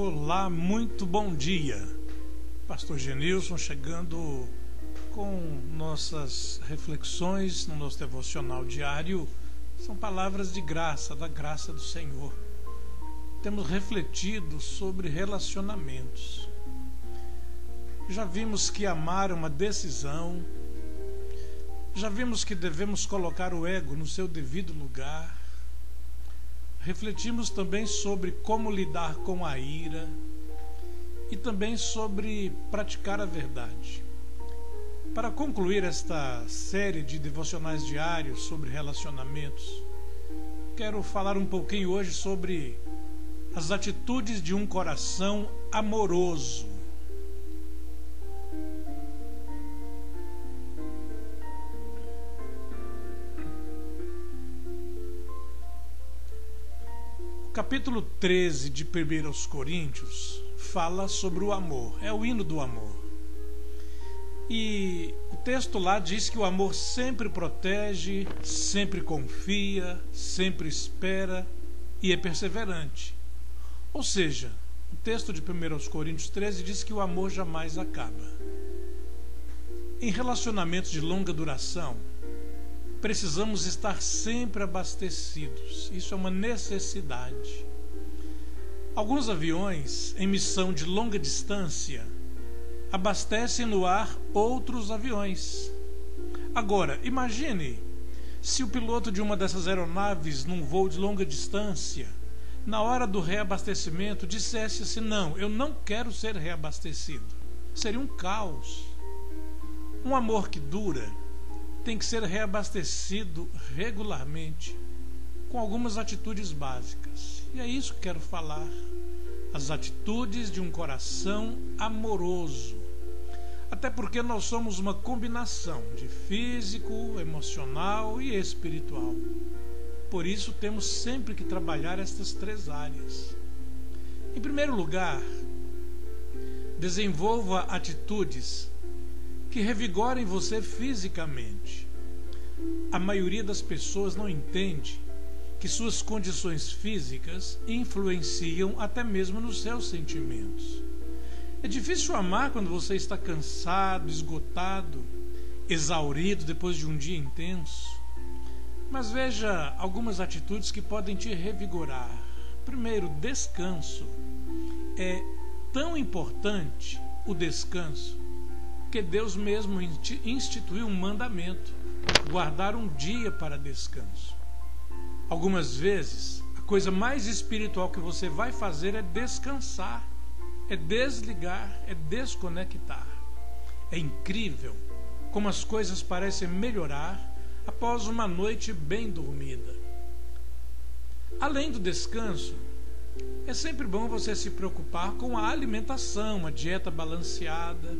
Olá, muito bom dia. Pastor Genilson chegando com nossas reflexões no nosso devocional diário. São palavras de graça, da graça do Senhor. Temos refletido sobre relacionamentos. Já vimos que amar é uma decisão. Já vimos que devemos colocar o ego no seu devido lugar refletimos também sobre como lidar com a ira e também sobre praticar a verdade. Para concluir esta série de devocionais diários sobre relacionamentos, quero falar um pouquinho hoje sobre as atitudes de um coração amoroso. Capítulo 13 de 1 Coríntios fala sobre o amor, é o hino do amor. E o texto lá diz que o amor sempre protege, sempre confia, sempre espera e é perseverante. Ou seja, o texto de 1 Coríntios 13 diz que o amor jamais acaba. Em relacionamentos de longa duração, precisamos estar sempre abastecidos. Isso é uma necessidade. Alguns aviões em missão de longa distância abastecem no ar outros aviões. Agora, imagine se o piloto de uma dessas aeronaves num voo de longa distância, na hora do reabastecimento, dissesse assim: Não, eu não quero ser reabastecido. Seria um caos. Um amor que dura tem que ser reabastecido regularmente com algumas atitudes básicas. E é isso que quero falar. As atitudes de um coração amoroso. Até porque nós somos uma combinação de físico, emocional e espiritual. Por isso temos sempre que trabalhar estas três áreas. Em primeiro lugar, desenvolva atitudes que revigorem você fisicamente. A maioria das pessoas não entende que suas condições físicas influenciam até mesmo nos seus sentimentos. É difícil amar quando você está cansado, esgotado, exaurido depois de um dia intenso. Mas veja algumas atitudes que podem te revigorar. Primeiro, descanso. É tão importante o descanso que Deus mesmo instituiu um mandamento: guardar um dia para descanso. Algumas vezes, a coisa mais espiritual que você vai fazer é descansar, é desligar, é desconectar. É incrível como as coisas parecem melhorar após uma noite bem dormida. Além do descanso, é sempre bom você se preocupar com a alimentação, a dieta balanceada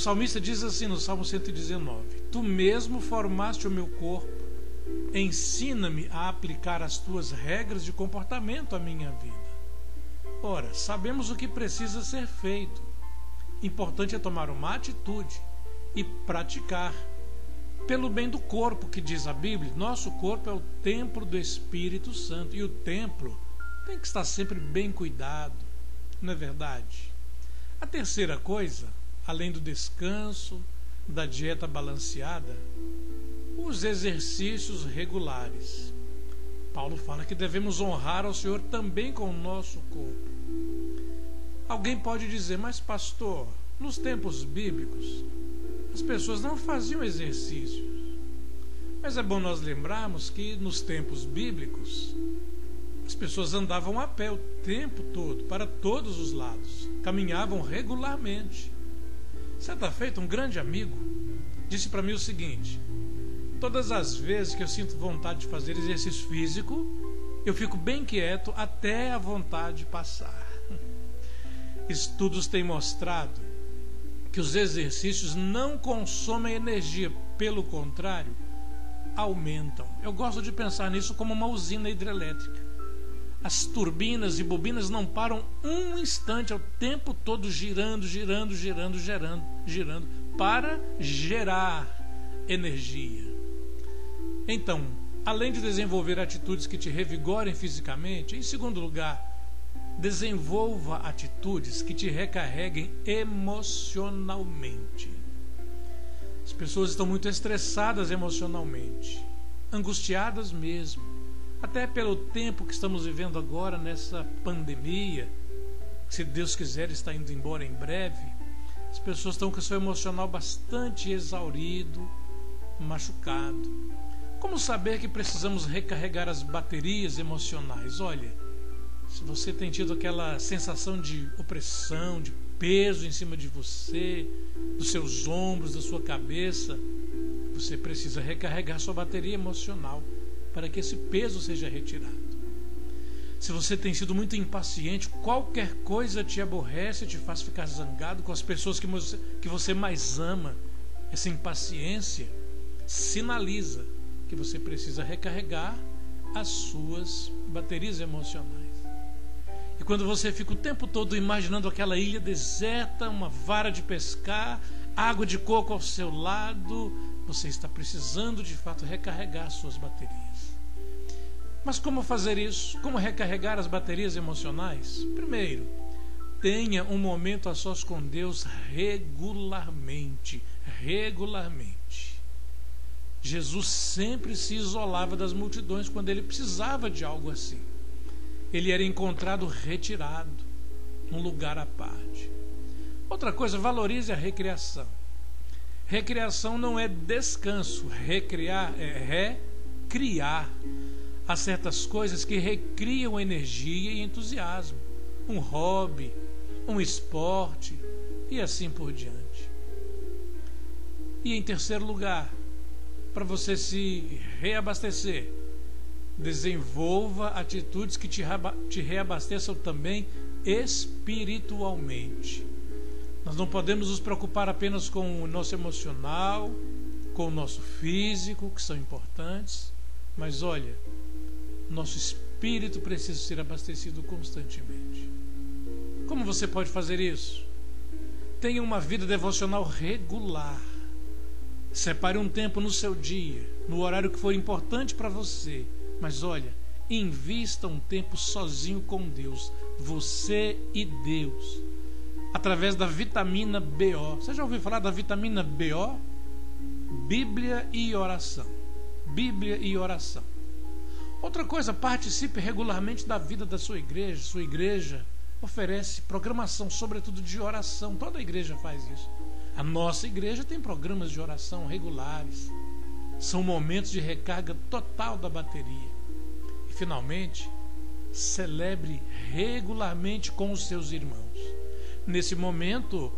o salmista diz assim no Salmo 119: Tu mesmo formaste o meu corpo, ensina-me a aplicar as tuas regras de comportamento à minha vida. Ora, sabemos o que precisa ser feito. Importante é tomar uma atitude e praticar. Pelo bem do corpo, que diz a Bíblia, nosso corpo é o templo do Espírito Santo e o templo tem que estar sempre bem cuidado, não é verdade? A terceira coisa além do descanso, da dieta balanceada, os exercícios regulares. Paulo fala que devemos honrar ao Senhor também com o nosso corpo. Alguém pode dizer, mas pastor, nos tempos bíblicos, as pessoas não faziam exercícios. Mas é bom nós lembrarmos que nos tempos bíblicos, as pessoas andavam a pé o tempo todo, para todos os lados, caminhavam regularmente. Certa feita, um grande amigo disse para mim o seguinte: todas as vezes que eu sinto vontade de fazer exercício físico, eu fico bem quieto até a vontade passar. Estudos têm mostrado que os exercícios não consomem energia, pelo contrário, aumentam. Eu gosto de pensar nisso como uma usina hidrelétrica. As turbinas e bobinas não param um instante, é o tempo todo girando, girando, girando, girando, girando, para gerar energia. Então, além de desenvolver atitudes que te revigorem fisicamente, em segundo lugar, Desenvolva atitudes que te recarreguem emocionalmente. As pessoas estão muito estressadas emocionalmente, angustiadas mesmo, até pelo tempo que estamos vivendo agora nessa pandemia, que se Deus quiser está indo embora em breve. As pessoas estão com o seu emocional bastante exaurido, machucado. Como saber que precisamos recarregar as baterias emocionais? Olha, se você tem tido aquela sensação de opressão, de peso em cima de você, dos seus ombros, da sua cabeça, você precisa recarregar sua bateria emocional para que esse peso seja retirado. Se você tem sido muito impaciente, qualquer coisa te aborrece, te faz ficar zangado com as pessoas que você, que você mais ama, essa impaciência sinaliza que você precisa recarregar as suas baterias emocionais. E quando você fica o tempo todo imaginando aquela ilha deserta, uma vara de pescar, água de coco ao seu lado, você está precisando de fato recarregar suas baterias. Mas como fazer isso? Como recarregar as baterias emocionais? Primeiro, tenha um momento a sós com Deus regularmente. Regularmente. Jesus sempre se isolava das multidões quando ele precisava de algo assim ele era encontrado retirado, num lugar à parte. Outra coisa, valorize a recreação. Recreação não é descanso, recriar é recriar. Há certas coisas que recriam energia e entusiasmo. Um hobby, um esporte e assim por diante. E em terceiro lugar, para você se reabastecer, Desenvolva atitudes que te, te reabasteçam também espiritualmente. Nós não podemos nos preocupar apenas com o nosso emocional, com o nosso físico, que são importantes, mas olha, nosso espírito precisa ser abastecido constantemente. Como você pode fazer isso? Tenha uma vida devocional regular. Separe um tempo no seu dia, no horário que for importante para você mas olha, invista um tempo sozinho com Deus, você e Deus, através da vitamina BO. Você já ouviu falar da vitamina BO? Bíblia e oração. Bíblia e oração. Outra coisa, participe regularmente da vida da sua igreja. Sua igreja oferece programação, sobretudo de oração. Toda igreja faz isso. A nossa igreja tem programas de oração regulares. São momentos de recarga total da bateria. E, finalmente, celebre regularmente com os seus irmãos. Nesse momento,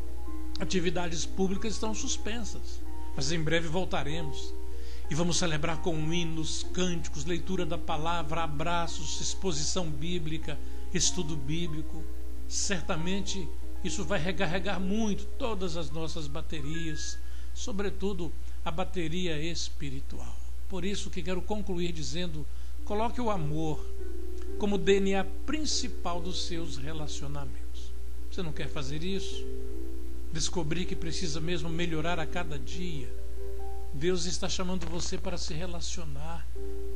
atividades públicas estão suspensas, mas em breve voltaremos e vamos celebrar com hinos, cânticos, leitura da palavra, abraços, exposição bíblica, estudo bíblico. Certamente isso vai recarregar muito todas as nossas baterias, sobretudo a bateria espiritual. Por isso que quero concluir dizendo: coloque o amor como DNA principal dos seus relacionamentos. Você não quer fazer isso? Descobrir que precisa mesmo melhorar a cada dia. Deus está chamando você para se relacionar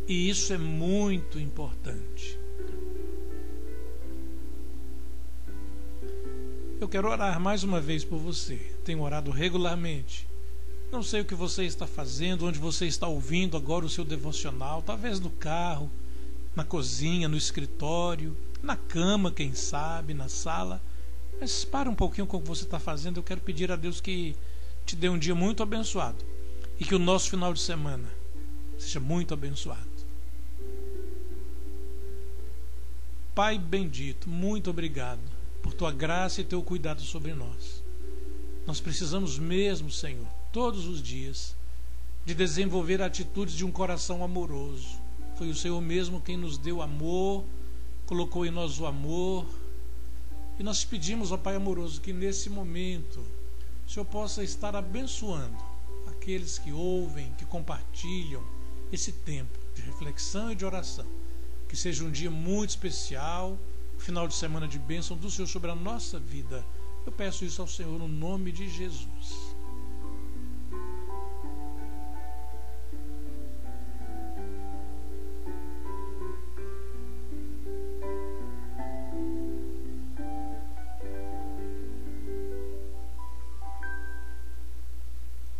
e isso é muito importante. Eu quero orar mais uma vez por você. Tenho orado regularmente não sei o que você está fazendo, onde você está ouvindo agora o seu devocional, talvez no carro, na cozinha, no escritório, na cama, quem sabe, na sala. Mas para um pouquinho com o que você está fazendo. Eu quero pedir a Deus que te dê um dia muito abençoado e que o nosso final de semana seja muito abençoado. Pai bendito, muito obrigado por tua graça e teu cuidado sobre nós. Nós precisamos mesmo, Senhor, todos os dias, de desenvolver atitudes de um coração amoroso. Foi o Senhor mesmo quem nos deu amor, colocou em nós o amor. E nós pedimos ao Pai amoroso que nesse momento o Senhor possa estar abençoando aqueles que ouvem, que compartilham esse tempo de reflexão e de oração. Que seja um dia muito especial, um final de semana de bênção do Senhor sobre a nossa vida. Eu peço isso ao Senhor no nome de Jesus.